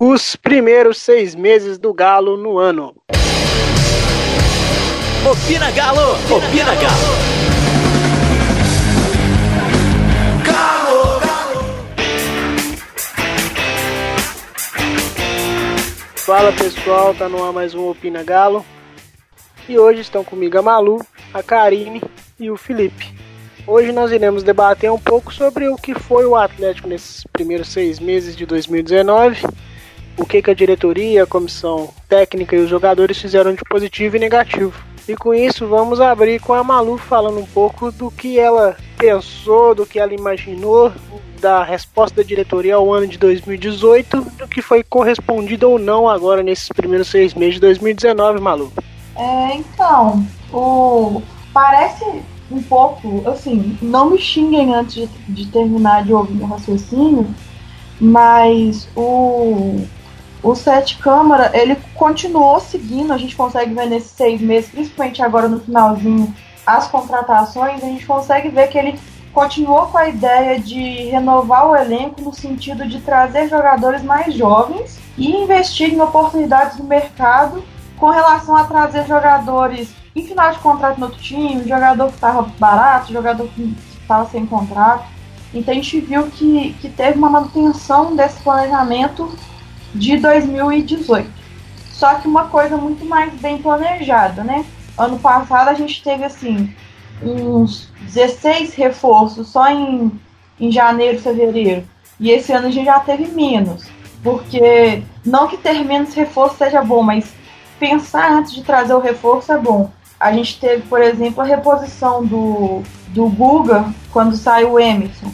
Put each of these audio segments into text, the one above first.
Os primeiros seis meses do Galo no ano. Opina Galo! Opina Galo! Fala pessoal, tá no ar mais um Opina Galo. E hoje estão comigo a Malu, a Karine e o Felipe. Hoje nós iremos debater um pouco sobre o que foi o Atlético nesses primeiros seis meses de 2019, o que, que a diretoria, a comissão técnica e os jogadores fizeram de positivo e negativo. E com isso vamos abrir com a Malu falando um pouco do que ela pensou, do que ela imaginou, da resposta da diretoria ao ano de 2018, do que foi correspondido ou não agora nesses primeiros seis meses de 2019, Malu. É, então, o parece um pouco, assim, não me xinguem antes de, de terminar de ouvir meu raciocínio, mas o, o Sete Câmara, ele continuou seguindo, a gente consegue ver nesses seis meses, principalmente agora no finalzinho, as contratações, a gente consegue ver que ele continuou com a ideia de renovar o elenco no sentido de trazer jogadores mais jovens e investir em oportunidades no mercado com relação a trazer jogadores em final de contrato no outro time, jogador que estava barato, jogador que estava sem contrato. Então a gente viu que, que teve uma manutenção desse planejamento de 2018. Só que uma coisa muito mais bem planejada, né? Ano passado a gente teve assim uns 16 reforços só em, em janeiro, fevereiro. E esse ano a gente já teve menos. Porque não que ter menos reforço seja bom, mas pensar antes de trazer o reforço é bom. A gente teve, por exemplo, a reposição do, do Guga quando saiu o Emerson.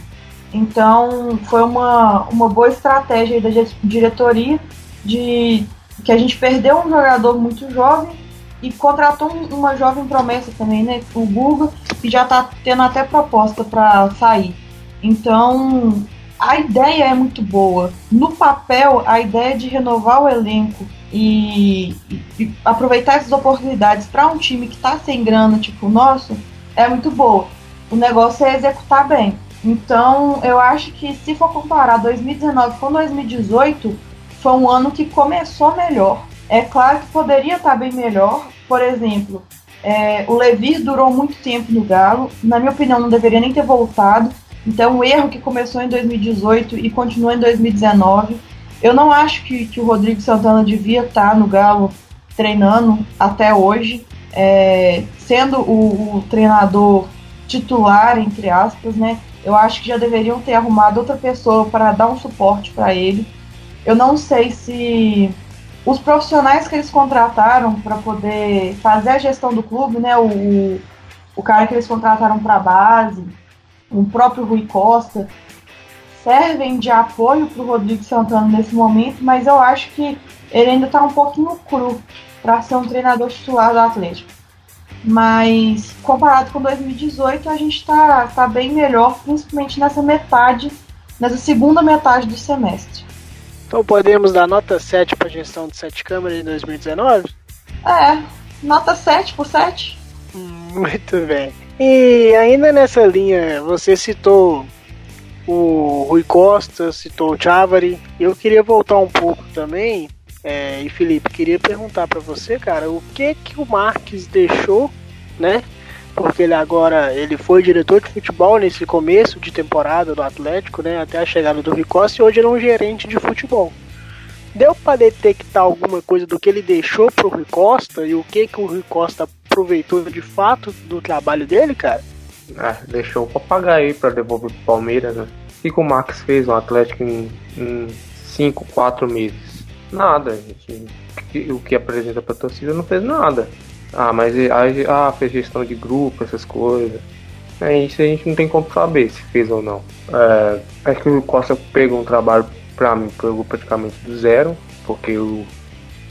Então, foi uma, uma boa estratégia da diretoria de que a gente perdeu um jogador muito jovem e contratou uma jovem promessa também, né? O Guga, que já está tendo até proposta para sair. Então, a ideia é muito boa. No papel, a ideia de renovar o elenco e, e aproveitar essas oportunidades para um time que está sem grana, tipo o nosso, é muito boa. O negócio é executar bem. Então, eu acho que se for comparar 2019 com 2018, foi um ano que começou melhor. É claro que poderia estar tá bem melhor. Por exemplo, é, o Levi durou muito tempo no Galo. Na minha opinião, não deveria nem ter voltado. Então, o erro que começou em 2018 e continua em 2019 eu não acho que, que o Rodrigo Santana devia estar tá no Galo treinando até hoje, é, sendo o, o, treinador titular, entre aspas, né? Eu acho que já deveriam ter arrumado outra pessoa para dar um suporte para ele. Eu não sei se os profissionais que eles contrataram para poder fazer a gestão do clube, né? O, o cara que eles contrataram para a base, o próprio Rui Costa, servem de apoio para o Rodrigo Santana nesse momento, mas eu acho que ele ainda está um pouquinho cru para ser um treinador titular do Atlético. Mas comparado com 2018, a gente está tá bem melhor, principalmente nessa metade, nessa segunda metade do semestre. Então podemos dar nota 7 para a gestão de sete câmeras em 2019? É, nota 7 por 7. Muito bem. E ainda nessa linha, você citou o Rui Costa, citou o Chavari. Eu queria voltar um pouco também, é, e Felipe, queria perguntar para você, cara, o que que o Marques deixou, né? Porque ele agora ele foi diretor de futebol nesse começo de temporada do Atlético, né? Até a chegada do Rui Costa e hoje ele é um gerente de futebol. Deu para detectar alguma coisa do que ele deixou pro Rui Costa e o que que o Rui Costa aproveitou de fato do trabalho dele, cara? Ah, deixou o papagaio para devolver pro Palmeiras, né? O que o Max fez no Atlético em 5, 4 meses? Nada, gente. O que apresenta pra torcida não fez nada. Ah, mas ah, fez gestão de grupo, essas coisas. É, isso a gente não tem como saber se fez ou não. É, acho que o Costa pegou um trabalho pra mim, pegou praticamente do zero, porque o,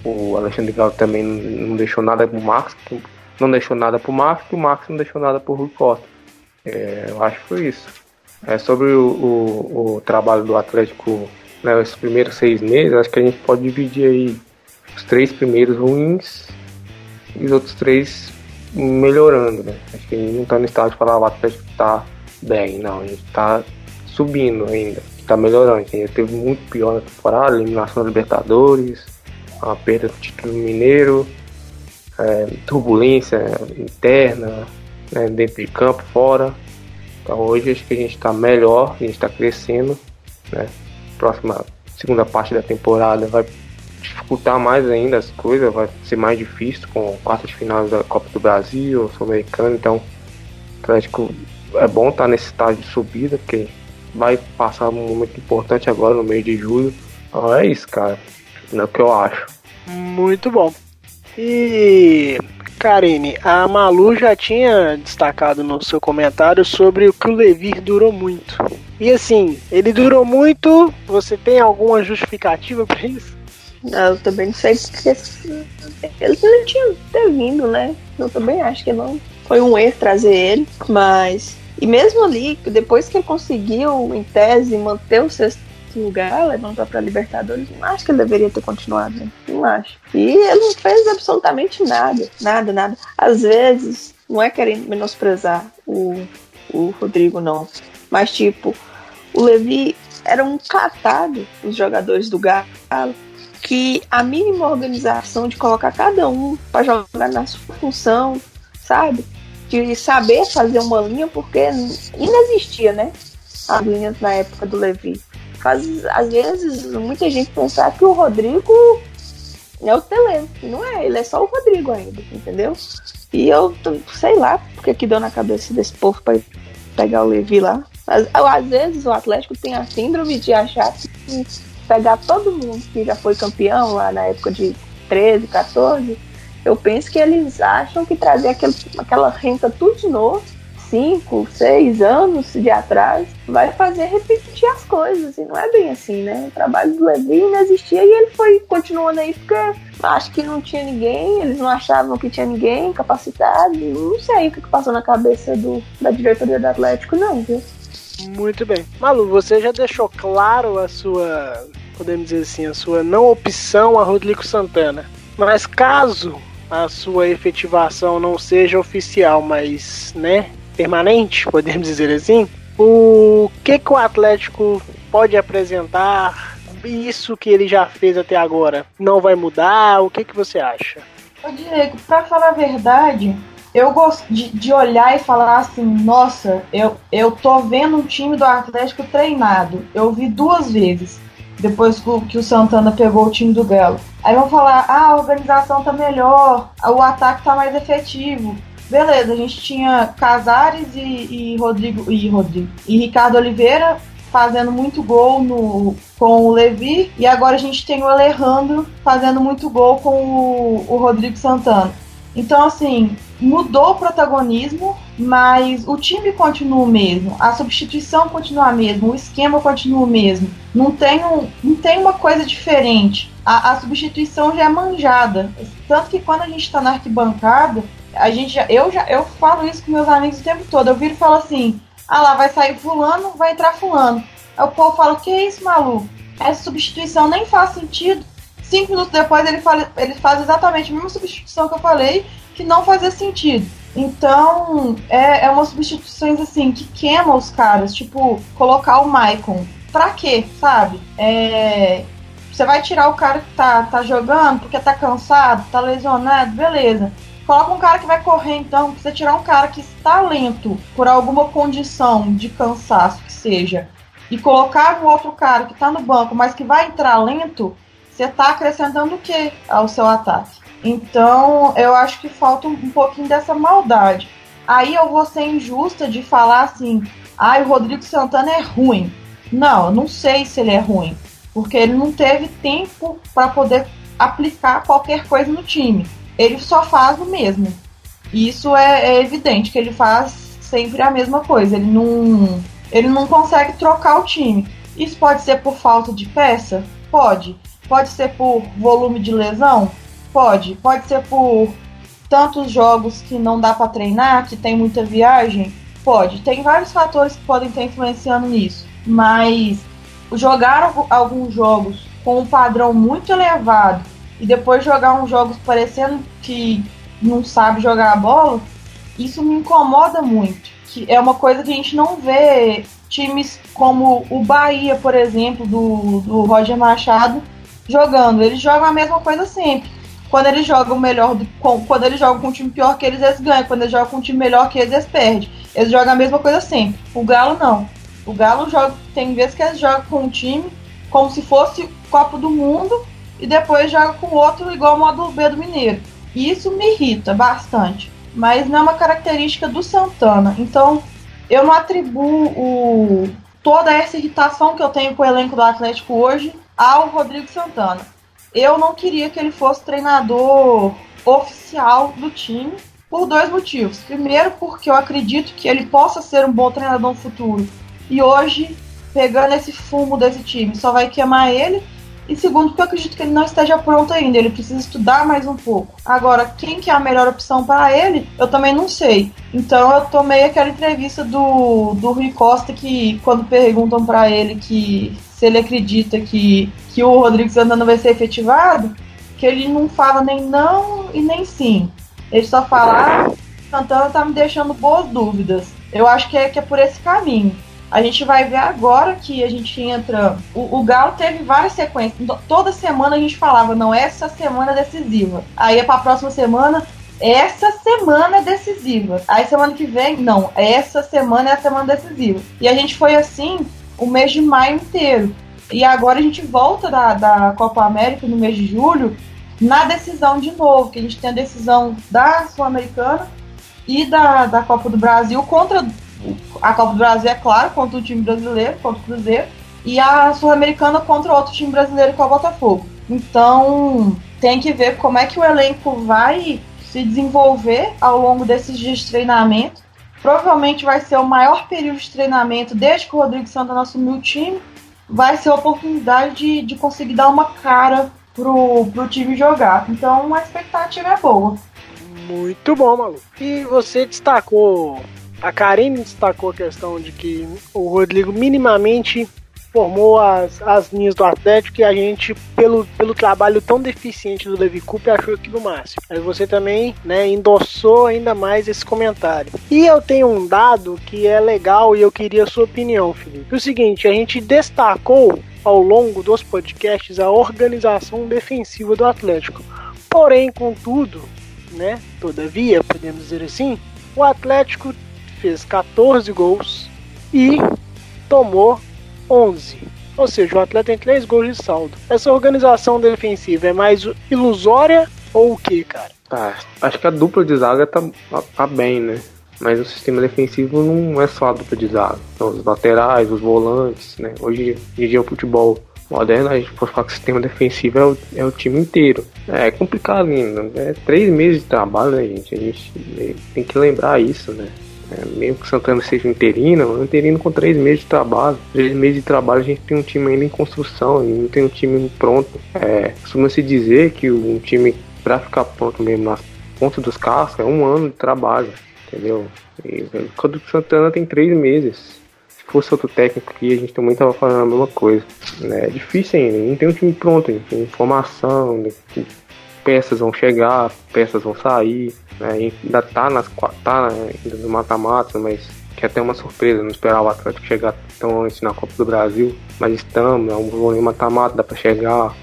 o Alexandre Galo também não, não deixou nada pro Max, não deixou nada pro Max, e o Max não deixou nada pro Rui Costa. É, eu acho que foi isso. É, sobre o, o, o trabalho do Atlético né, esses primeiros seis meses, acho que a gente pode dividir aí os três primeiros ruins e os outros três melhorando, né? Acho que a gente não tá no estado de falar o Atlético tá bem, não, a gente tá subindo ainda. tá melhorando. A gente teve muito pior na temporada, eliminação da Libertadores, a perda do título mineiro, é, turbulência interna, né, dentro de campo, fora. Então hoje acho que a gente está melhor, a gente está crescendo. Né? Próxima segunda parte da temporada vai dificultar mais ainda as coisas, vai ser mais difícil com quarta de final da Copa do Brasil, Sul-Americano, então Atlético é bom estar tá nesse estágio de subida, porque vai passar um momento importante agora no mês de julho. Então é isso, cara. É o que eu acho. Muito bom. E Karine, a Malu já tinha destacado no seu comentário sobre o que o Levi durou muito. E assim, ele durou muito, você tem alguma justificativa para isso? Eu também não sei porque ele não tinha ter vindo, né? Eu também acho que não. Foi um erro trazer ele, mas. E mesmo ali, depois que ele conseguiu, em tese, manter o sexto lugar, levantar para Libertadores, não acho que ele deveria ter continuado, né? Não acho. E ele não fez absolutamente nada, nada, nada. Às vezes, não é querendo menosprezar o, o Rodrigo, não. Mas, tipo, o Levi era um catado, os jogadores do Galo que a mínima organização de colocar cada um para jogar na sua função, sabe? De saber fazer uma linha, porque inexistia, né? As linhas na época do Levi. Faz, às vezes, muita gente pensar que o Rodrigo é o Teleno. Não é, ele é só o Rodrigo ainda, entendeu? E eu sei lá porque que deu na cabeça desse povo para pegar o Levi lá. Às, às vezes o Atlético tem a síndrome de achar que pegar todo mundo que já foi campeão lá na época de 13, 14, eu penso que eles acham que trazer aquele, aquela renta tudo de novo, 5, 6 anos de atrás, vai fazer repetir as coisas. E não é bem assim, né? O trabalho do Levi não existia e ele foi continuando aí porque acho que não tinha ninguém, eles não achavam que tinha ninguém capacitado. Não sei o que passou na cabeça do, da diretoria do Atlético, não, viu? Muito bem. Malu, você já deixou claro a sua podemos dizer assim, a sua não opção a Rodrigo Santana. Mas caso a sua efetivação não seja oficial, mas, né, permanente, podemos dizer assim, o que que o Atlético pode apresentar? Isso que ele já fez até agora não vai mudar? O que que você acha? Ô Diego, pra falar a verdade, eu gosto de, de, olhar e falar assim, nossa, eu, eu tô vendo um time do Atlético treinado. Eu vi duas vezes depois que o Santana pegou o time do Galo. Aí vão falar, ah, a organização tá melhor, o ataque tá mais efetivo. Beleza, a gente tinha Casares e, e Rodrigo e Rodrigo e Ricardo Oliveira fazendo muito gol no, com o Levi e agora a gente tem o Alejandro fazendo muito gol com o, o Rodrigo Santana. Então, assim, mudou o protagonismo, mas o time continua o mesmo, a substituição continua a mesma, o esquema continua o mesmo. Não tem, um, não tem uma coisa diferente. A, a substituição já é manjada. Tanto que quando a gente está na arquibancada, a gente já, eu já eu falo isso com meus amigos o tempo todo. Eu viro e falo assim: ah lá, vai sair fulano, vai entrar fulano. Aí o povo fala: que é isso, maluco? Essa substituição nem faz sentido. Cinco minutos depois ele, fala, ele faz exatamente a mesma substituição que eu falei que não fazia sentido. Então, é, é umas substituições assim que queima os caras, tipo, colocar o Maicon. Pra quê, sabe? É, você vai tirar o cara que tá, tá jogando porque tá cansado, tá lesionado, beleza. Coloca um cara que vai correr, então. Precisa tirar um cara que está lento por alguma condição de cansaço que seja. E colocar um outro cara que tá no banco, mas que vai entrar lento, você tá acrescentando o que ao seu ataque? Então, eu acho que falta um, pouquinho dessa maldade. Aí eu vou ser injusta de falar assim: ah, o Rodrigo Santana é ruim. Não, eu não sei se ele é ruim, porque ele não teve tempo para poder aplicar qualquer coisa no time. Ele só faz o mesmo. Isso é, é evidente que ele faz sempre a mesma coisa. Ele não, ele não consegue trocar o time. Isso pode ser por falta de peça? Pode. Pode ser por volume de lesão? Pode. Pode ser por tantos jogos que não dá para treinar, que tem muita viagem? Pode. Tem vários fatores que podem estar influenciando nisso. Mas jogar alguns jogos com um padrão muito elevado e depois jogar uns jogos parecendo que não sabe jogar a bola, isso me incomoda muito. Que é uma coisa que a gente não vê times como o Bahia, por exemplo, do, do Roger Machado, jogando. Eles jogam a mesma coisa sempre. Quando eles jogam melhor, com, quando eles jogam com um time pior que eles, eles ganham. Quando eles jogam com um time melhor que eles, eles perdem. Eles jogam a mesma coisa sempre. O Galo não. O Galo joga, tem vezes que eles jogam com um time como se fosse Copa do Mundo e depois joga com outro igual o modo B do Mineiro. E isso me irrita bastante. Mas não é uma característica do Santana. Então, eu não atribuo o, toda essa irritação que eu tenho com o elenco do Atlético hoje ao Rodrigo Santana. Eu não queria que ele fosse treinador oficial do time por dois motivos. Primeiro, porque eu acredito que ele possa ser um bom treinador no futuro. E hoje, pegando esse fumo desse time, só vai queimar ele. E segundo, porque eu acredito que ele não esteja pronto ainda, ele precisa estudar mais um pouco. Agora, quem que é a melhor opção para ele, eu também não sei. Então eu tomei aquela entrevista do, do Rui Costa que quando perguntam para ele que se ele acredita que, que o Rodrigo Santana vai ser efetivado, que ele não fala nem não e nem sim. Ele só fala, ah, Santana tá me deixando boas dúvidas. Eu acho que é, que é por esse caminho. A gente vai ver agora que a gente entra. O, o Galo teve várias sequências. Toda semana a gente falava, não, essa semana é decisiva. Aí é pra próxima semana, essa semana é decisiva. Aí semana que vem, não, essa semana é a semana decisiva. E a gente foi assim o mês de maio inteiro. E agora a gente volta da, da Copa América no mês de julho na decisão de novo, que a gente tem a decisão da Sul-Americana e da, da Copa do Brasil contra a Copa do Brasil, é claro, contra o time brasileiro, contra o Cruzeiro, e a Sul-Americana contra outro time brasileiro, que é o Botafogo. Então, tem que ver como é que o elenco vai se desenvolver ao longo desses dias de treinamento Provavelmente vai ser o maior período de treinamento desde que o Rodrigo Santana assumiu o time. Vai ser a oportunidade de, de conseguir dar uma cara pro, pro time jogar. Então a expectativa é boa. Muito bom, Malu. E você destacou, a Karine destacou a questão de que o Rodrigo minimamente formou as, as linhas do Atlético e a gente, pelo, pelo trabalho tão deficiente do Levi Cooper, achou aquilo máximo. Mas você também né, endossou ainda mais esse comentário. E eu tenho um dado que é legal e eu queria a sua opinião, Felipe. O seguinte, a gente destacou ao longo dos podcasts a organização defensiva do Atlético. Porém, contudo, né, todavia, podemos dizer assim, o Atlético fez 14 gols e tomou 11. Ou seja, o atleta tem 3 gols de saldo. Essa organização defensiva é mais ilusória ou o que, cara? Ah, acho que a dupla de zaga tá, tá bem, né? Mas o sistema defensivo não é só a dupla de zaga. São os laterais, os volantes, né? Hoje em dia o futebol moderno, a gente pode falar que o sistema defensivo é o, é o time inteiro. É, é complicado ainda. É três meses de trabalho, né, gente? A gente tem que lembrar isso, né? É, mesmo que o Santana seja interino, um interino com três meses de trabalho. Três meses de trabalho a gente tem um time ainda em construção, e não tem um time pronto. É, Costuma-se dizer que um time, para ficar pronto mesmo nas pontas dos carros, é um ano de trabalho, entendeu? E quando o Santana tem três meses. Se fosse outro técnico aqui, a gente também estava falando a mesma coisa. Né? É difícil ainda, não tem um time pronto, ainda. tem informação, né? Peças vão chegar, peças vão sair. Né? Ainda tá, nas, tá ainda no mata-mata, mas que é até uma surpresa, não esperar o Atlético chegar tão longe na Copa do Brasil, mas estamos, é um mata-mata, dá pra chegar,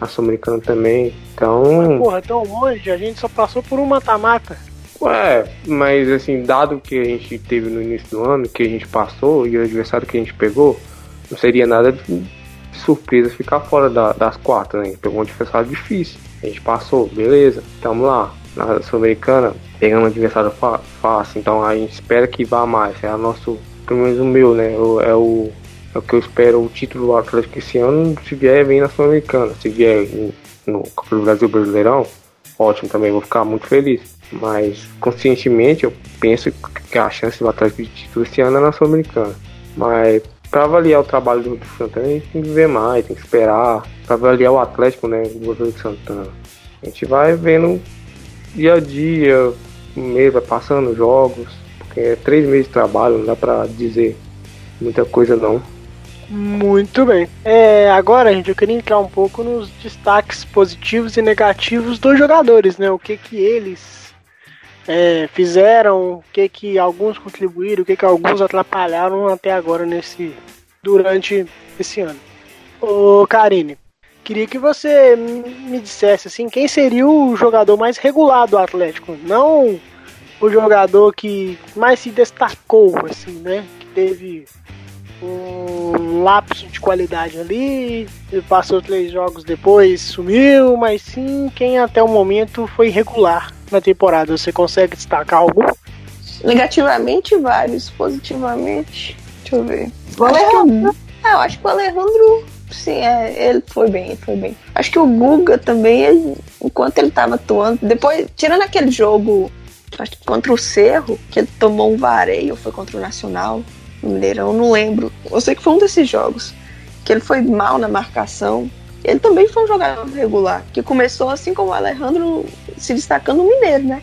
a Sul-Americana também, então... Mas, porra, tão longe, a gente só passou por um mata-mata. Ué, mas assim, dado que a gente teve no início do ano, que a gente passou e o adversário que a gente pegou, não seria nada de surpresa ficar fora da, das quartas, né? Pegou um adversário difícil. A gente passou, beleza, tamo lá. Na Sul-Americana, pegando um adversário fácil, então a gente espera que vá mais. É o nosso, pelo menos o meu, né? É o, é o que eu espero, o título do Atlético esse ano, se vier, vem na Sul-Americana. Se vier no Copa do Brasil Brasileirão, ótimo também, vou ficar muito feliz. Mas conscientemente eu penso que a chance do Atlético de título esse ano é na Sul-Americana. Mas para avaliar o trabalho do, Santana, a gente tem que ver mais, tem que esperar. Para avaliar o Atlético, né, do Rodrigo Santana. A gente vai vendo dia a dia, mês vai passando jogos, porque é três meses de trabalho, não dá para dizer muita coisa não. Muito bem. É, agora, gente, eu queria entrar um pouco nos destaques positivos e negativos dos jogadores, né? O que que eles é, fizeram, o que que alguns contribuíram, o que que alguns atrapalharam até agora nesse, durante esse ano. Ô, Karine, queria que você me dissesse assim, quem seria o jogador mais regular do Atlético? Não o jogador que mais se destacou, assim, né? Que teve um lapso de qualidade ali, ele passou três jogos depois, sumiu, mas sim quem até o momento foi regular na temporada. Você consegue destacar algum? Negativamente, vários. Positivamente, deixa eu ver. O Alejandro. Ah, eu acho que o Alejandro, sim, é, ele foi bem, ele foi bem. Acho que o Guga também, ele, enquanto ele tava atuando, depois, tirando aquele jogo, acho que contra o Cerro, que ele tomou um vareio, foi contra o Nacional, Mineirão, não lembro. Eu sei que foi um desses jogos, que ele foi mal na marcação. Ele também foi um jogador regular, que começou assim como o Alejandro se destacando no Mineiro, né?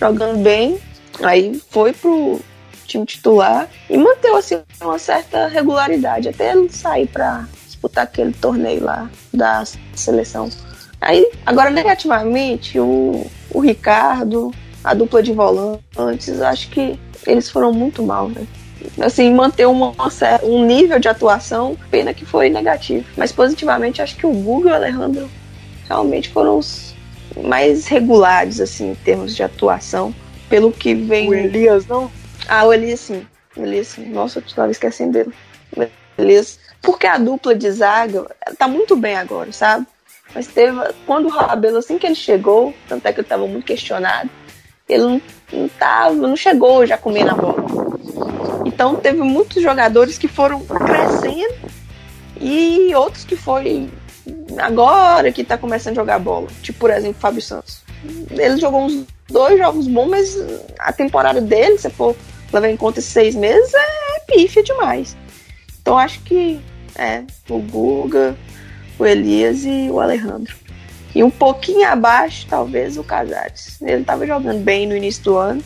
Jogando bem, aí foi pro time titular e manteve assim uma certa regularidade até ele sair para disputar aquele torneio lá da seleção. Aí, agora negativamente, o, o Ricardo, a dupla de volantes, acho que eles foram muito mal, né? Assim, manter uma, um nível de atuação, pena que foi negativo. Mas positivamente, acho que o Google e o Alejandro realmente foram os mais regulares, assim, em termos de atuação. Pelo que vem. O Elias, não? Ah, o Elias sim. O Elias sim. Nossa, eu estava esquecendo dele. O Elias. Porque a dupla de zaga tá muito bem agora, sabe? Mas teve. Quando o Rabelo, assim que ele chegou, tanto é que ele estava muito questionado, ele não, não tava, não chegou já comendo a bola. Então teve muitos jogadores que foram crescendo e outros que foi agora que tá começando a jogar bola. Tipo, por exemplo, Fábio Santos. Ele jogou uns dois jogos bons, mas a temporada dele, se for levar em conta esses seis meses, é pífia demais. Então acho que é o Guga, o Elias e o Alejandro. E um pouquinho abaixo, talvez, o Casares. Ele estava jogando bem no início do ano.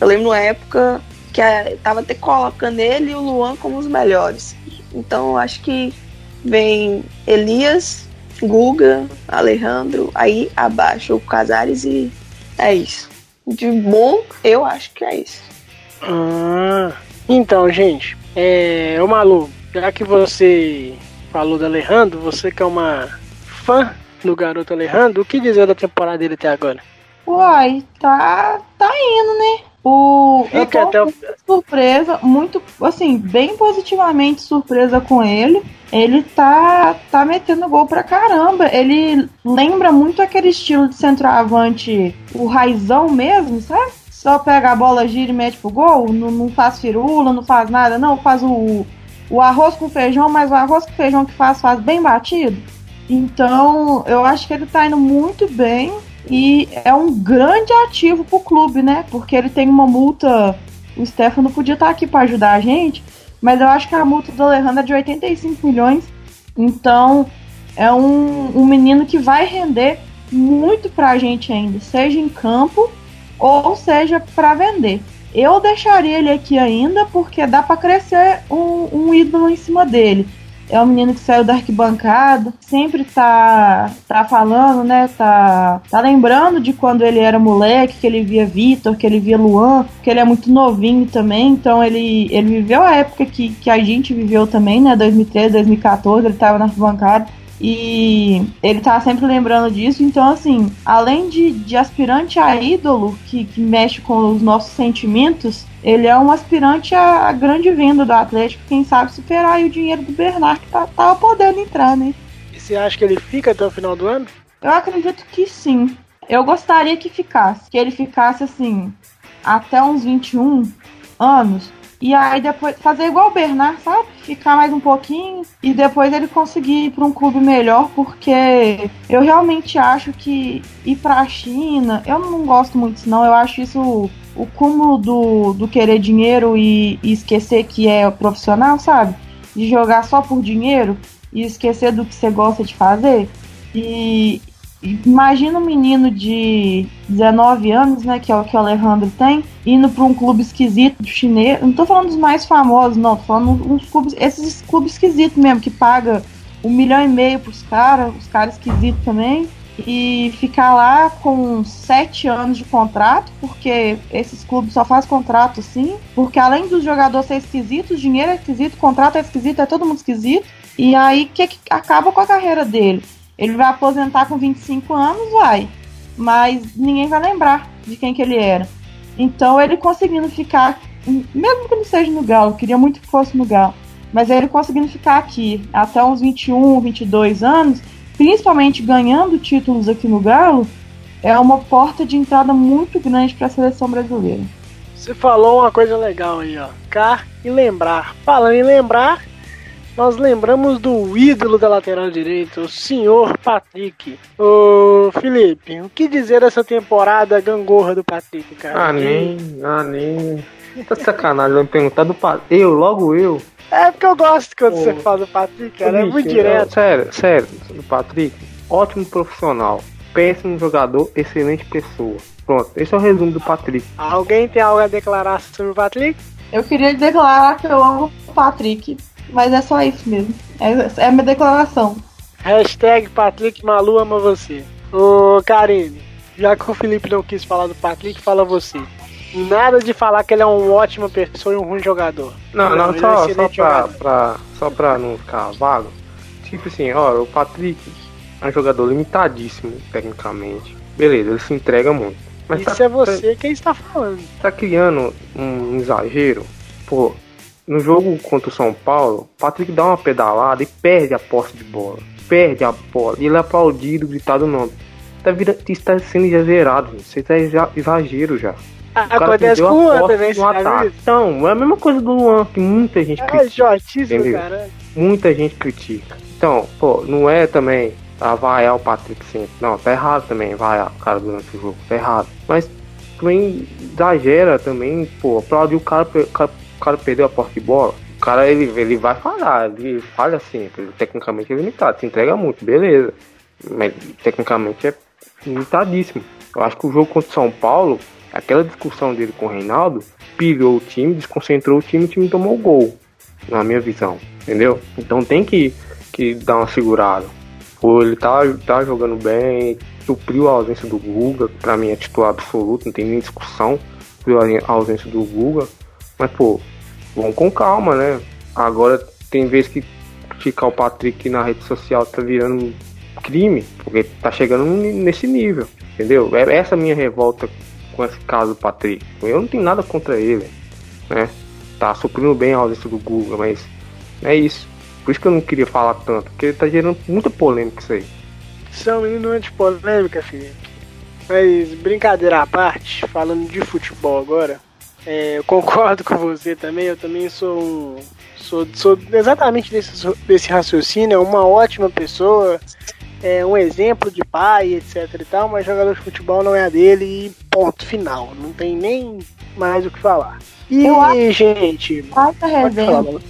Eu lembro na época que estava até colocando ele e o Luan como os melhores. Então acho que vem Elias, Guga, Alejandro, aí abaixo o Casares e é isso. De bom, eu acho que é isso. Ah, então, gente, é, o Malu, já que você falou do Alejandro, você que é uma fã do garoto Alejandro, o que dizer da temporada dele até agora? Uai, tá, tá indo, né? O, eu tô até... surpresa, muito, assim, bem positivamente surpresa com ele. Ele tá, tá metendo gol pra caramba. Ele lembra muito aquele estilo de centroavante, o raizão mesmo, sabe? Só pega a bola, gira e mete pro gol, não, não faz firula, não faz nada, não, faz o, o arroz com feijão, mas o arroz com feijão que faz, faz bem batido. Então, eu acho que ele tá indo muito bem e é um grande ativo pro clube, né? Porque ele tem uma multa. O Stefano podia estar aqui para ajudar a gente, mas eu acho que a multa do Alejandro é de 85 milhões. Então, é um, um menino que vai render muito pra gente ainda, seja em campo ou seja para vender. Eu deixaria ele aqui ainda porque dá para crescer um, um ídolo em cima dele é um menino que saiu da arquibancada, sempre tá, tá falando, né? Tá, tá lembrando de quando ele era moleque, que ele via Vitor, que ele via Luan, que ele é muito novinho também, então ele, ele viveu a época que, que a gente viveu também, né? 2013, 2014, ele tava na arquibancada. E ele tá sempre lembrando disso. Então, assim, além de, de aspirante a ídolo, que, que mexe com os nossos sentimentos, ele é um aspirante a, grande venda do Atlético. Quem sabe superar o dinheiro do Bernard, que tá, tava podendo entrar, né? E você acha que ele fica até o final do ano? Eu acredito que sim. Eu gostaria que ficasse. Que ele ficasse, assim, até uns 21 anos e aí depois fazer igual o Bernard, sabe? Ficar mais um pouquinho e depois ele conseguir ir para um clube melhor, porque eu realmente acho que ir para a China, eu não gosto muito não, eu acho isso o cúmulo do, do querer dinheiro e, e esquecer que é profissional, sabe? De jogar só por dinheiro e esquecer do que você gosta de fazer. E, Imagina um menino de 19 anos, né, que é o que o Alejandro tem, indo para um clube esquisito chinês. Não tô falando dos mais famosos, não, tô falando uns clubes, esses clubes esquisitos mesmo, que paga um milhão e meio pros caras, os caras esquisitos também. e ficar lá com sete anos de contrato, porque esses clubes só fazem contrato sim, porque além dos jogadores ser esquisitos, dinheiro é esquisito, contrato é esquisito, é todo mundo esquisito. E aí que, que acaba com a carreira dele. Ele vai aposentar com 25 anos, vai. Mas ninguém vai lembrar de quem que ele era. Então ele conseguindo ficar, mesmo que não seja no Galo, queria muito que fosse no Galo, mas ele conseguindo ficar aqui até uns 21, 22 anos, principalmente ganhando títulos aqui no Galo, é uma porta de entrada muito grande para a seleção brasileira. Você falou uma coisa legal aí, ó. Car e lembrar. Falando em lembrar, nós lembramos do ídolo da lateral direita, o senhor Patrick. Ô Felipe, o que dizer dessa temporada gangorra do Patrick, cara? Ah, nem, ah, nem. Tá de sacanagem, vai me perguntar do Patrick. Eu, logo eu. É porque eu gosto quando Ô, você fala do Patrick, cara. É Bicho, muito direto. Sério, sério, do Patrick. Ótimo profissional. Péssimo jogador, excelente pessoa. Pronto, esse é o resumo do Patrick. Alguém tem algo a declarar sobre o Patrick? Eu queria declarar que eu amo o Patrick, mas é só isso mesmo. É, é a minha declaração. Hashtag Patrick Malu ama você. Ô Karine, já que o Felipe não quis falar do Patrick, fala você. Nada de falar que ele é uma ótima pessoa e um ruim jogador. Não, não, ele é só, só, excelente pra, pra, só pra não ficar vago. Tipo assim, ó, o Patrick é um jogador limitadíssimo, tecnicamente. Beleza, ele se entrega muito. Mas Isso tá, é você quem está falando. tá criando um exagero. Pô, no jogo contra o São Paulo, o Patrick dá uma pedalada e perde a posse de bola. Perde a bola. E ele é aplaudido, gritado o nome. Tá vira, isso tá sendo exagerado, gente. Isso tá exa- exagero já. Cara Acontece com o Luan também, você isso? Então, é a mesma coisa do Luan, que muita gente É critica. jotíssimo, Entendeu? cara. Muita gente critica. Então, pô, não é também avaiar o Patrick sempre. Não, tá errado também vaiar o cara durante o jogo. Tá errado. Mas também exagera também, pô, aplaudir o cara, o cara, o cara perdeu a porta de bola. O cara, ele, ele vai falhar, ele falha sempre. Ele, tecnicamente é limitado, se entrega muito, beleza. Mas tecnicamente é limitadíssimo. Eu acho que o jogo contra o São Paulo, aquela discussão dele com o Reinaldo, pilhou o time, desconcentrou o time o time tomou o gol. Na minha visão, entendeu? Então tem que, que dar uma segurada. Pô, ele tá, tá jogando bem, supriu a ausência do Guga, que pra mim é titular absoluto, não tem nem discussão, supriu a ausência do Guga. Mas, pô, vamos com calma, né? Agora tem vezes que ficar o Patrick na rede social tá virando crime, porque tá chegando nesse nível, entendeu? É essa a minha revolta com esse caso do Patrick. Eu não tenho nada contra ele, né? Tá suprindo bem a ausência do Guga, mas é isso. Por isso que eu não queria falar tanto, porque tá gerando muita polêmica isso aí. Você é um menino antipolêmica, Felipe. Mas brincadeira à parte, falando de futebol agora, é, eu concordo com você também. Eu também sou um. Sou, sou exatamente desse, desse raciocínio. É uma ótima pessoa, é um exemplo de pai, etc e tal, mas jogador de futebol não é a dele e ponto final. Não tem nem mais o que falar. E, Eu gente, Baita falar, reserva. Malu.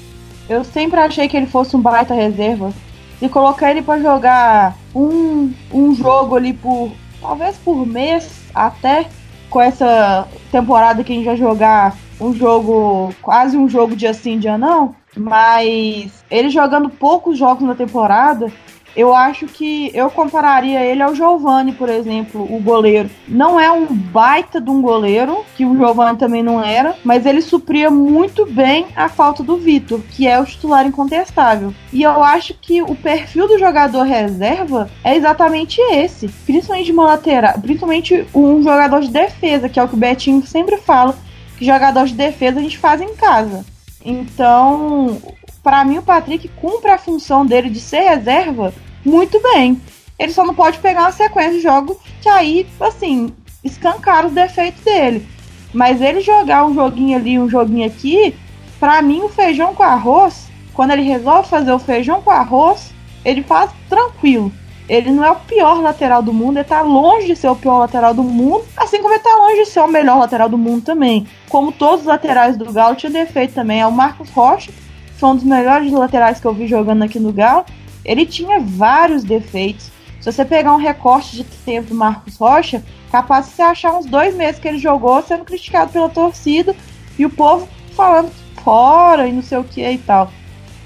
Eu sempre achei que ele fosse um baita reserva. E colocar ele pra jogar um, um jogo ali por. talvez por mês, até com essa temporada que a gente vai jogar um jogo. quase um jogo dia sim, dia não. Mas ele jogando poucos jogos na temporada, eu acho que eu compararia ele ao Giovani, por exemplo, o goleiro. Não é um baita de um goleiro, que o Giovani também não era, mas ele supria muito bem a falta do Vitor, que é o titular incontestável. E eu acho que o perfil do jogador reserva é exatamente esse, principalmente de uma lateral, principalmente um jogador de defesa, que é o que o Betinho sempre fala, que jogador de defesa a gente faz em casa. Então, para mim o Patrick cumpre a função dele de ser reserva muito bem. Ele só não pode pegar uma sequência de jogos que aí, assim, escancara os defeitos dele. Mas ele jogar um joguinho ali, um joguinho aqui, pra mim o feijão com arroz, quando ele resolve fazer o feijão com arroz, ele faz tranquilo. Ele não é o pior lateral do mundo, ele tá longe de ser o pior lateral do mundo, assim como ele tá longe de ser o melhor lateral do mundo também. Como todos os laterais do Galo tinha defeito também. É o Marcos Rocha, foi um dos melhores laterais que eu vi jogando aqui no Galo. Ele tinha vários defeitos. Se você pegar um recorte de tempo do Marcos Rocha, capaz de você achar uns dois meses que ele jogou sendo criticado pela torcida e o povo falando fora e não sei o que e tal.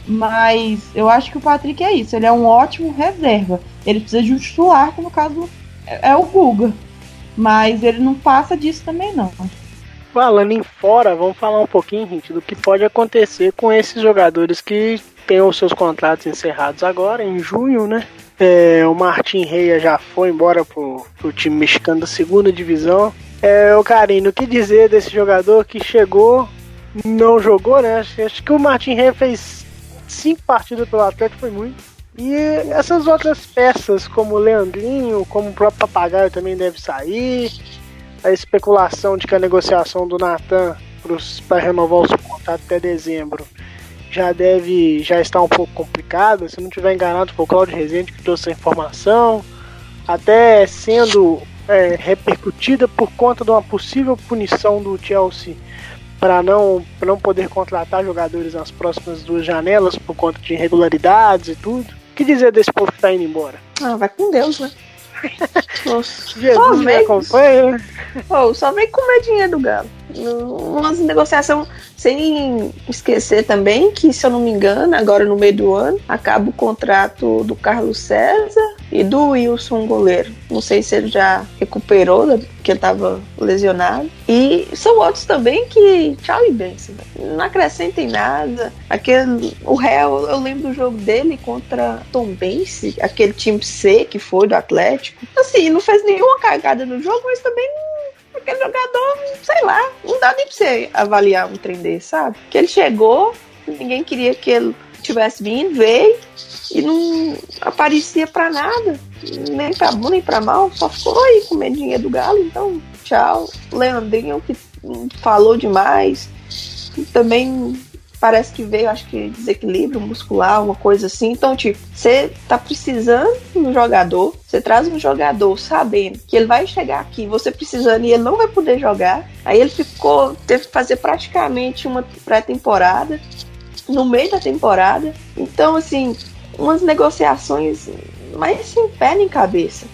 Mas eu acho que o Patrick é isso. Ele é um ótimo reserva. Ele precisa de um titular, que no caso é, é o Guga. Mas ele não passa disso também, não. Falando em fora, vamos falar um pouquinho, gente, do que pode acontecer com esses jogadores que têm os seus contratos encerrados agora, em junho, né? É, o Martin Reia já foi embora pro, pro time mexicano da segunda divisão. É, o Carino, o que dizer desse jogador que chegou, não jogou, né? Acho, acho que o Martin Reia fez cinco partidas pelo Atlético, foi muito. E essas outras peças, como o Leandrinho, como o próprio Papagaio também deve sair. A especulação de que a negociação do Natan para renovar os contratos até dezembro já deve já está um pouco complicada. Se não tiver enganado, foi o Claudio Rezende que trouxe essa informação, até sendo é, repercutida por conta de uma possível punição do Chelsea para não, não poder contratar jogadores nas próximas duas janelas por conta de irregularidades e tudo. O que dizer desse povo que está indo embora? Ah, vai com Deus, né? Nossa. Jesus me acompanha. Oh, só vem comer dinheiro do Galo. Umas negociação sem esquecer também que, se eu não me engano, agora no meio do ano, acaba o contrato do Carlos César e do Wilson goleiro. Não sei se ele já recuperou, né, porque ele estava lesionado. E são outros também que, tchau e benção. Não acrescentem nada. Aquele, o Real, eu lembro do jogo dele contra Tom Bense, aquele time C que foi do Atlético. Assim, não fez nenhuma cagada no jogo, mas também aquele jogador, sei lá, não dá nem pra você avaliar um trem desse, sabe? Que ele chegou, ninguém queria que ele tivesse vindo, veio e não aparecia pra nada, nem pra bom nem pra mal, só ficou aí com medinha do galo, então tchau. Leandrinho que falou demais, também parece que veio, acho que desequilíbrio muscular, uma coisa assim. Então, tipo, você tá precisando de um jogador, você traz um jogador sabendo que ele vai chegar aqui, você precisando e ele não vai poder jogar. Aí ele ficou, teve que fazer praticamente uma pré-temporada no meio da temporada. Então, assim, umas negociações mais sem pé nem cabeça.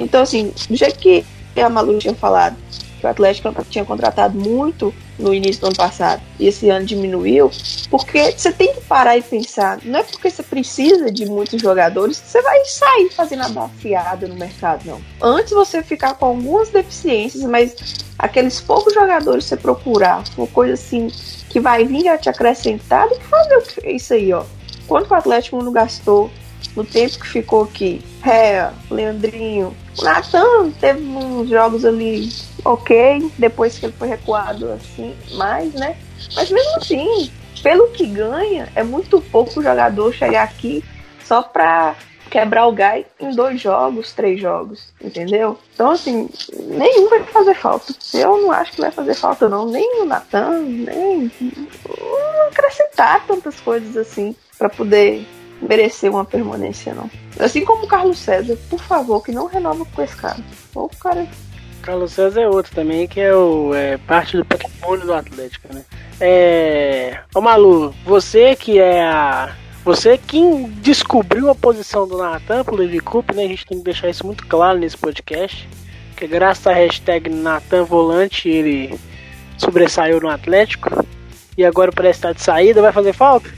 Então, assim, do jeito que a Malu tinha falado, que o Atlético tinha contratado muito no início do ano passado e esse ano diminuiu, porque você tem que parar e pensar, não é porque você precisa de muitos jogadores que você vai sair fazendo abafiada no mercado, não. Antes você ficar com algumas deficiências, mas aqueles poucos jogadores você procurar, uma coisa assim que vai vir a te acrescentar, tem que fazer isso aí, ó. Quanto o Atlético não gastou no tempo que ficou aqui? Ré, Leandrinho, o Natan teve uns jogos ali ok, depois que ele foi recuado assim, mais, né? Mas mesmo assim, pelo que ganha, é muito pouco o jogador chegar aqui só pra quebrar o gai em dois jogos, três jogos, entendeu? Então, assim, nenhum vai fazer falta. Eu não acho que vai fazer falta, não. Nem o Natan, nem. Acrescentar tantas coisas assim para poder merecer uma permanência, não. Assim como o Carlos César, por favor, que não renova com esse cara. O cara Carlos César é outro também, que é, o, é parte do patrimônio do Atlético, né? É. Ô Malu, você que é a. Você quem descobriu a posição do Natan pro Levi Cup, né? A gente tem que deixar isso muito claro nesse podcast. Que graças à hashtag Natan Volante ele sobressaiu no Atlético. E agora parece estar de saída, vai fazer falta?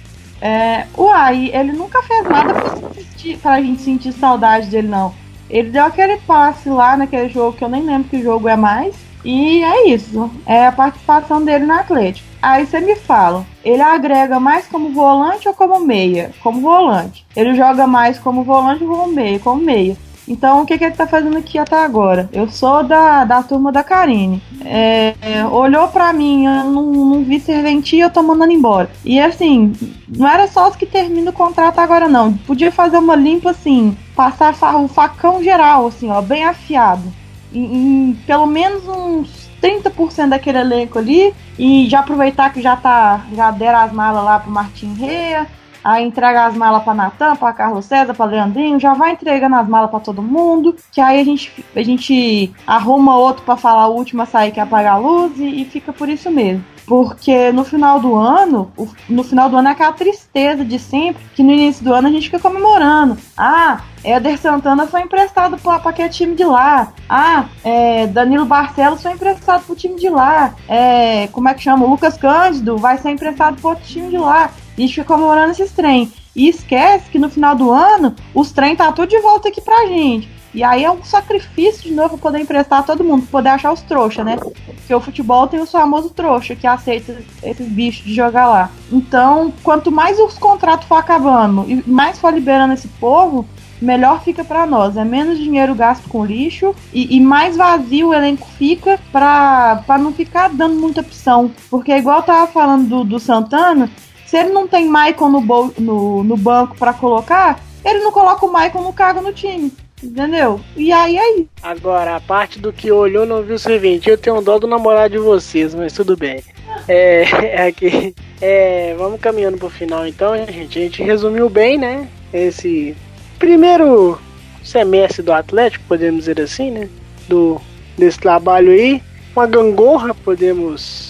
É, uai, ele nunca fez nada pra, sentir, pra gente sentir saudade dele, não. Ele deu aquele passe lá naquele jogo que eu nem lembro que jogo é mais. E é isso. É a participação dele no Atlético. Aí você me fala, ele agrega mais como volante ou como meia? Como volante. Ele joga mais como volante ou como meia? Como meia. Então, o que, que ele tá fazendo aqui até agora? Eu sou da, da turma da Karine. É, olhou para mim, eu não, não vi serventia, eu tô mandando embora. E assim, não era só os que terminam o contrato agora, não. Podia fazer uma limpa assim, passar o facão geral, assim, ó, bem afiado. Em, em pelo menos uns 30% daquele elenco ali. E já aproveitar que já tá. Já deram as malas lá pro Martin Rea Aí entrega as malas para Natan, para Carlos César, para Leandrinho, já vai entregando as malas para todo mundo, que aí a gente, a gente arruma outro para falar o último a sair que é apagar a luz e, e fica por isso mesmo. Porque no final do ano, no final do ano é aquela tristeza de sempre, que no início do ano a gente fica comemorando. Ah, Éder Santana foi emprestado para aquele time de lá. Ah, é, Danilo Barcelos foi emprestado para o time de lá. É, como é que chama? O Lucas Cândido vai ser emprestado para outro time de lá. A gente fica comemorando esses trem. E esquece que no final do ano, os trem tá tudo de volta aqui pra gente. E aí é um sacrifício de novo poder emprestar todo mundo, poder achar os trouxa, né? Porque o futebol tem os famosos trouxa que aceita esses bichos de jogar lá. Então, quanto mais os contratos for acabando e mais for liberando esse povo, melhor fica para nós. É menos dinheiro gasto com lixo e, e mais vazio o elenco fica para não ficar dando muita opção. Porque, igual eu tava falando do, do Santana, se ele não tem Michael no, no, no banco para colocar, ele não coloca o Michael no cargo no time. Entendeu? E aí aí. Agora, a parte do que olhou não viu servente. Eu tenho dó do namorado de vocês, mas tudo bem. É, é aqui. É, vamos caminhando pro final então, gente. A gente resumiu bem, né? Esse primeiro semestre do Atlético, podemos dizer assim, né? Do, desse trabalho aí. Uma gangorra, podemos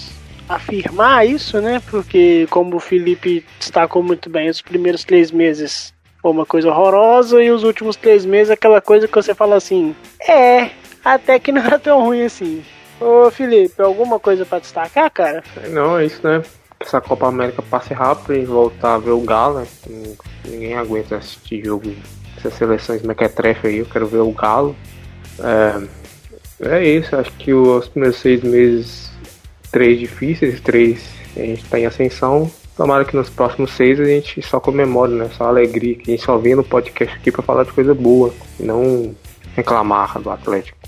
afirmar isso, né? Porque, como o Felipe destacou muito bem, os primeiros três meses foi uma coisa horrorosa e os últimos três meses aquela coisa que você fala assim: é, até que não é tão ruim assim. Ô Felipe, alguma coisa para destacar, cara? Não, é isso, né? Essa Copa América passe rápido e voltar a ver o Galo, né? Ninguém aguenta assistir jogo essas seleções mequetrefe aí, eu quero ver o Galo. É, é isso, acho que os primeiros seis meses, três difíceis, três a gente tá em ascensão. Tomara que nos próximos seis a gente só comemore, né? Só alegria, que a gente só vem no podcast aqui para falar de coisa boa, não reclamar do Atlético.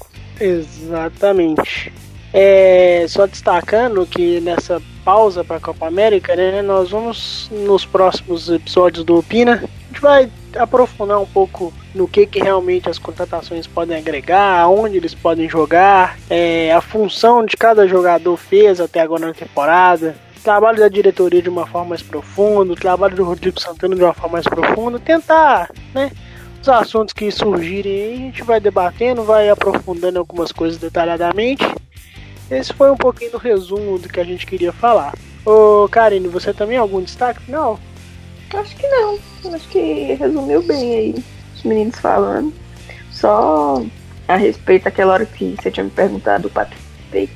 Exatamente. É, só destacando que nessa pausa para a Copa América, né, nós vamos nos próximos episódios do Opina, a gente vai aprofundar um pouco no que, que realmente as contratações podem agregar, aonde eles podem jogar, é, a função de cada jogador fez até agora na temporada, trabalho da diretoria de uma forma mais profunda, trabalho do Rodrigo Santana de uma forma mais profunda, tentar, né? Os assuntos que surgirem aí, a gente vai debatendo, vai aprofundando algumas coisas detalhadamente. Esse foi um pouquinho do resumo do que a gente queria falar. Ô Karine, você também algum destaque final? Acho que não. Acho que resumiu bem aí os meninos falando. Só a respeito daquela hora que você tinha me perguntado do Patrick.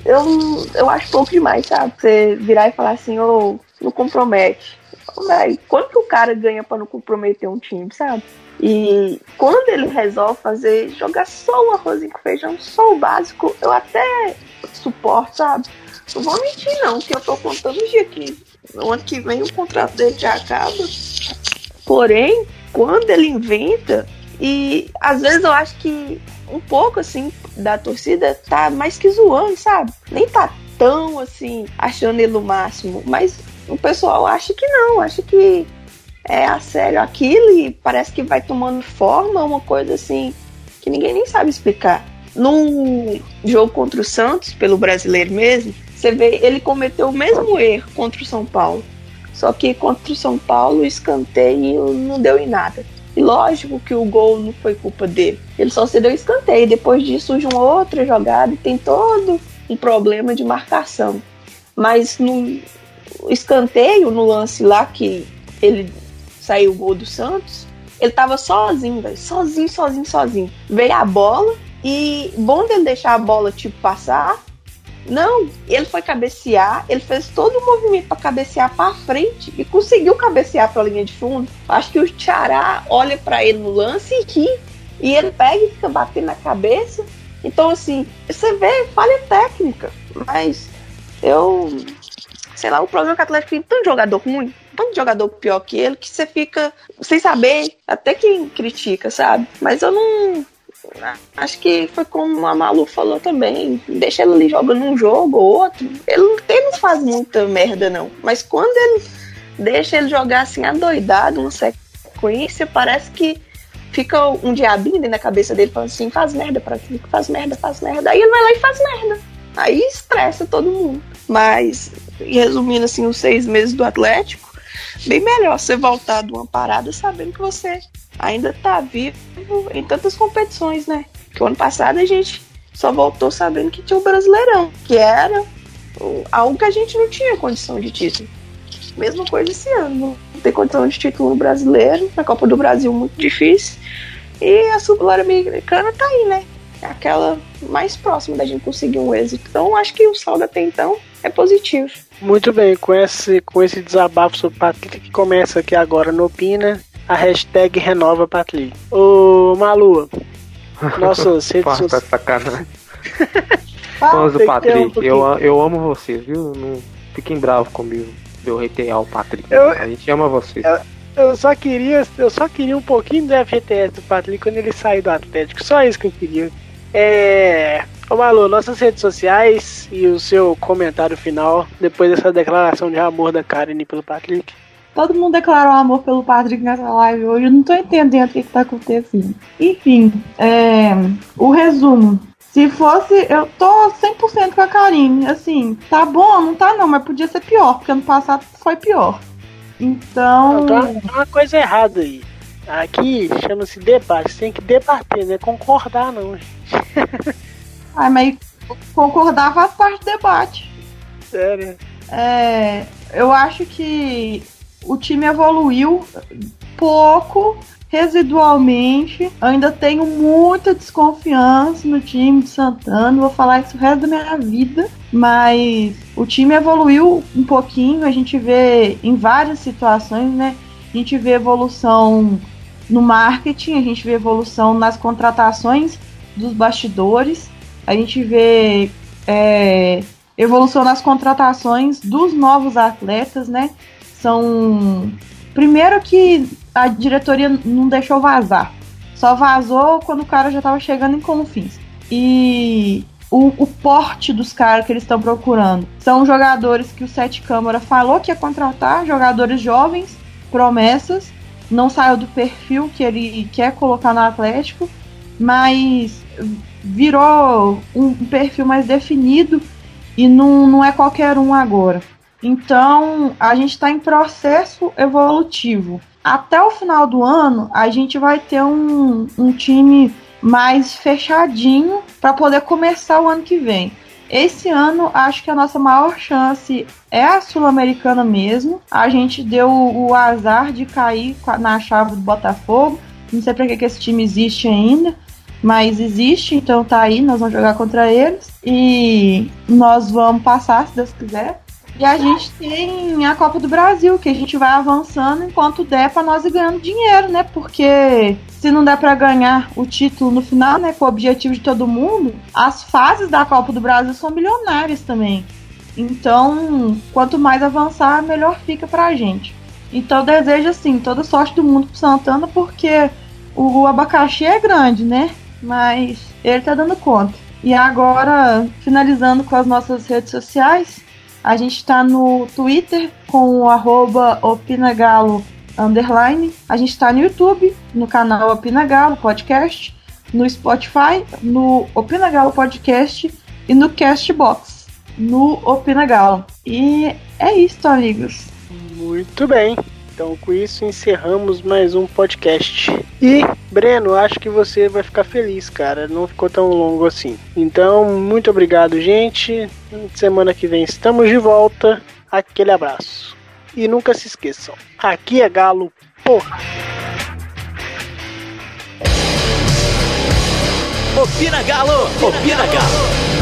Eu, eu acho pouco demais, sabe? Você virar e falar assim, ô, oh, não compromete. Véi, quanto que o cara ganha para não comprometer um time, sabe? E quando ele resolve fazer, jogar só o arrozinho com feijão, só o básico, eu até suporto, sabe? Não vou mentir não, que eu tô contando os dias que no ano que vem o contrato dele já acaba. Porém, quando ele inventa, e às vezes eu acho que um pouco assim da torcida tá mais que zoando, sabe? Nem tá tão assim achando ele o máximo, mas o pessoal acha que não, acha que é a sério aquilo e parece que vai tomando forma, uma coisa assim que ninguém nem sabe explicar. No jogo contra o Santos, pelo brasileiro mesmo, você vê, ele cometeu o mesmo erro contra o São Paulo. Só que contra o São Paulo, o escanteio não deu em nada. E lógico que o gol não foi culpa dele. Ele só se deu escanteio. Depois disso surge uma outra jogada e tem todo um problema de marcação. Mas no escanteio, no lance lá que ele saiu o gol do Santos, ele tava sozinho, véio, sozinho, sozinho, sozinho. Veio a bola e bom dele deixar a bola tipo passar. Não, ele foi cabecear, ele fez todo o movimento para cabecear para frente e conseguiu cabecear para a linha de fundo. Acho que o Tiará olha para ele no lance e ri, e ele pega e fica batendo na cabeça. Então, assim, você vê falha técnica, mas eu sei lá, o problema é que o Atlético tem tanto jogador ruim, tanto jogador pior que ele, que você fica sem saber, até quem critica, sabe? Mas eu não. Acho que foi como a Malu falou também. Deixa ele ali jogando um jogo ou outro. Ele, ele não faz muita merda, não. Mas quando ele deixa ele jogar assim, adoidado, uma sequência, parece que fica um diabinho dentro da cabeça dele falando assim: faz merda pra ti, faz merda, faz merda. Aí ele vai lá e faz merda. Aí estressa todo mundo. Mas, resumindo assim, os seis meses do Atlético, bem melhor você voltar de uma parada sabendo que você ainda tá vivo em tantas competições, né? Que o ano passado a gente só voltou sabendo que tinha o Brasileirão, que era algo que a gente não tinha condição de título. Mesma coisa esse ano, não tem condição de título no brasileiro, na Copa do Brasil muito difícil. E a Sul-Americana tá aí, né? É aquela mais próxima da gente conseguir um êxito. Então, acho que o saldo até então é positivo. Muito bem, com esse, com esse desabafo sobre Patrick que começa aqui agora no Opina, a hashtag renova Patrick. Ô Malu, nossas redes sociais. sacanagem. Ah, um Patrick, pouquinho. eu, eu amo vocês, viu? Não fiquem bravos comigo. Eu reitear o Patrick. Eu- A gente ama vocês. Eu só queria, eu só queria um pouquinho do FGTS do Patrick quando ele sair do Atlético. Só isso que eu queria. É. Ô Malu, nossas redes sociais e o seu comentário final depois dessa declaração de amor da Karen pelo Patrick. Todo mundo declarou amor pelo Patrick nessa live hoje. Eu não tô entendendo o que, que tá acontecendo. Enfim, é, o resumo. Se fosse. Eu tô 100% com a Karine. Assim, tá bom, não tá não, mas podia ser pior, porque ano passado foi pior. Então. Não, tá, tá uma coisa errada aí. Aqui chama-se debate. Você tem que debater, não é concordar, não. Ai, mas concordar faz parte do debate. Sério. É, eu acho que o time evoluiu pouco, residualmente. Ainda tenho muita desconfiança no time de Santana. Vou falar isso o resto da minha vida. Mas o time evoluiu um pouquinho. A gente vê em várias situações, né? A gente vê evolução no marketing, a gente vê evolução nas contratações dos bastidores, a gente vê é, evolução nas contratações dos novos atletas, né? São. Primeiro que a diretoria não deixou vazar. Só vazou quando o cara já estava chegando em Confins. E o, o porte dos caras que eles estão procurando são jogadores que o Sete Câmara falou que ia contratar, jogadores jovens, promessas. Não saiu do perfil que ele quer colocar no Atlético, mas virou um perfil mais definido e não, não é qualquer um agora. Então, a gente está em processo evolutivo. Até o final do ano, a gente vai ter um, um time mais fechadinho para poder começar o ano que vem. Esse ano, acho que a nossa maior chance é a Sul-Americana mesmo. A gente deu o, azar de cair na chave do Botafogo. Não sei para que, que esse time existe ainda mas existe, então tá aí, nós vamos jogar contra eles e nós vamos passar, se Deus quiser. E a gente tem a Copa do Brasil, que a gente vai avançando enquanto der pra nós ir ganhando dinheiro, né? Porque se não der pra ganhar o título no final, né, com o objetivo de todo mundo, as fases da Copa do Brasil são milionárias também. Então, quanto mais avançar, melhor fica pra gente. Então, eu desejo assim, toda sorte do mundo pro Santana, porque o abacaxi é grande, né? Mas ele tá dando conta. E agora, finalizando com as nossas redes sociais, a gente tá no Twitter com o arroba opinagalo underline. A gente tá no YouTube, no canal Opinagalo Podcast, no Spotify, no Opinagalo Podcast e no Castbox, no Opinagalo. E é isso, amigos. Muito bem. Então, com isso, encerramos mais um podcast. E, Breno, acho que você vai ficar feliz, cara. Não ficou tão longo assim. Então, muito obrigado, gente. Semana que vem estamos de volta. Aquele abraço. E nunca se esqueçam: aqui é Galo, porra! Opina Galo! Opina Galo!